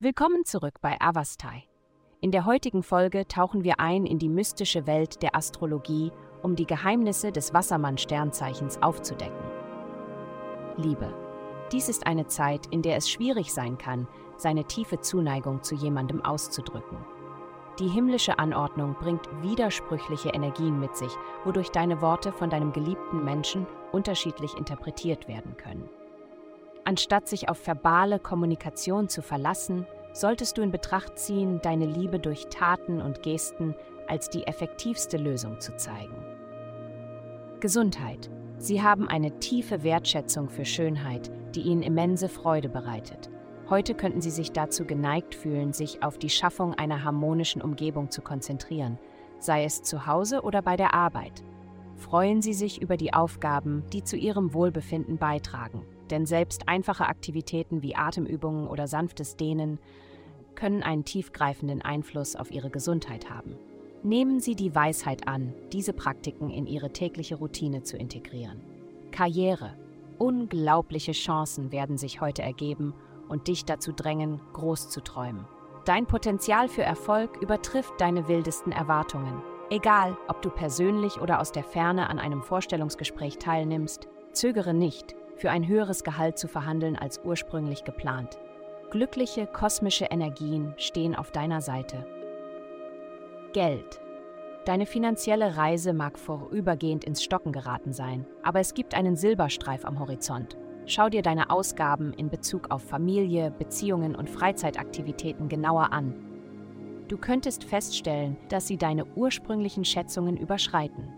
Willkommen zurück bei Avastai. In der heutigen Folge tauchen wir ein in die mystische Welt der Astrologie, um die Geheimnisse des Wassermann-Sternzeichens aufzudecken. Liebe. Dies ist eine Zeit, in der es schwierig sein kann, seine tiefe Zuneigung zu jemandem auszudrücken. Die himmlische Anordnung bringt widersprüchliche Energien mit sich, wodurch deine Worte von deinem geliebten Menschen unterschiedlich interpretiert werden können. Anstatt sich auf verbale Kommunikation zu verlassen, solltest du in Betracht ziehen, deine Liebe durch Taten und Gesten als die effektivste Lösung zu zeigen. Gesundheit. Sie haben eine tiefe Wertschätzung für Schönheit, die ihnen immense Freude bereitet. Heute könnten sie sich dazu geneigt fühlen, sich auf die Schaffung einer harmonischen Umgebung zu konzentrieren, sei es zu Hause oder bei der Arbeit. Freuen Sie sich über die Aufgaben, die zu Ihrem Wohlbefinden beitragen, denn selbst einfache Aktivitäten wie Atemübungen oder sanftes Dehnen können einen tiefgreifenden Einfluss auf Ihre Gesundheit haben. Nehmen Sie die Weisheit an, diese Praktiken in Ihre tägliche Routine zu integrieren. Karriere. Unglaubliche Chancen werden sich heute ergeben und dich dazu drängen, groß zu träumen. Dein Potenzial für Erfolg übertrifft deine wildesten Erwartungen. Egal, ob du persönlich oder aus der Ferne an einem Vorstellungsgespräch teilnimmst, zögere nicht, für ein höheres Gehalt zu verhandeln als ursprünglich geplant. Glückliche kosmische Energien stehen auf deiner Seite. Geld. Deine finanzielle Reise mag vorübergehend ins Stocken geraten sein, aber es gibt einen Silberstreif am Horizont. Schau dir deine Ausgaben in Bezug auf Familie, Beziehungen und Freizeitaktivitäten genauer an. Du könntest feststellen, dass sie deine ursprünglichen Schätzungen überschreiten.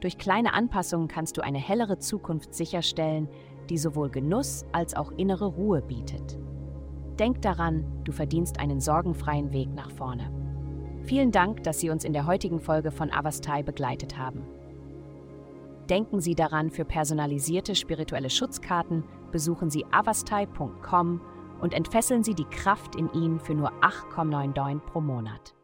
Durch kleine Anpassungen kannst du eine hellere Zukunft sicherstellen, die sowohl Genuss als auch innere Ruhe bietet. Denk daran, du verdienst einen sorgenfreien Weg nach vorne. Vielen Dank, dass Sie uns in der heutigen Folge von Avastai begleitet haben. Denken Sie daran, für personalisierte spirituelle Schutzkarten besuchen Sie avastai.com und entfesseln Sie die Kraft in Ihnen für nur 8,99 pro Monat.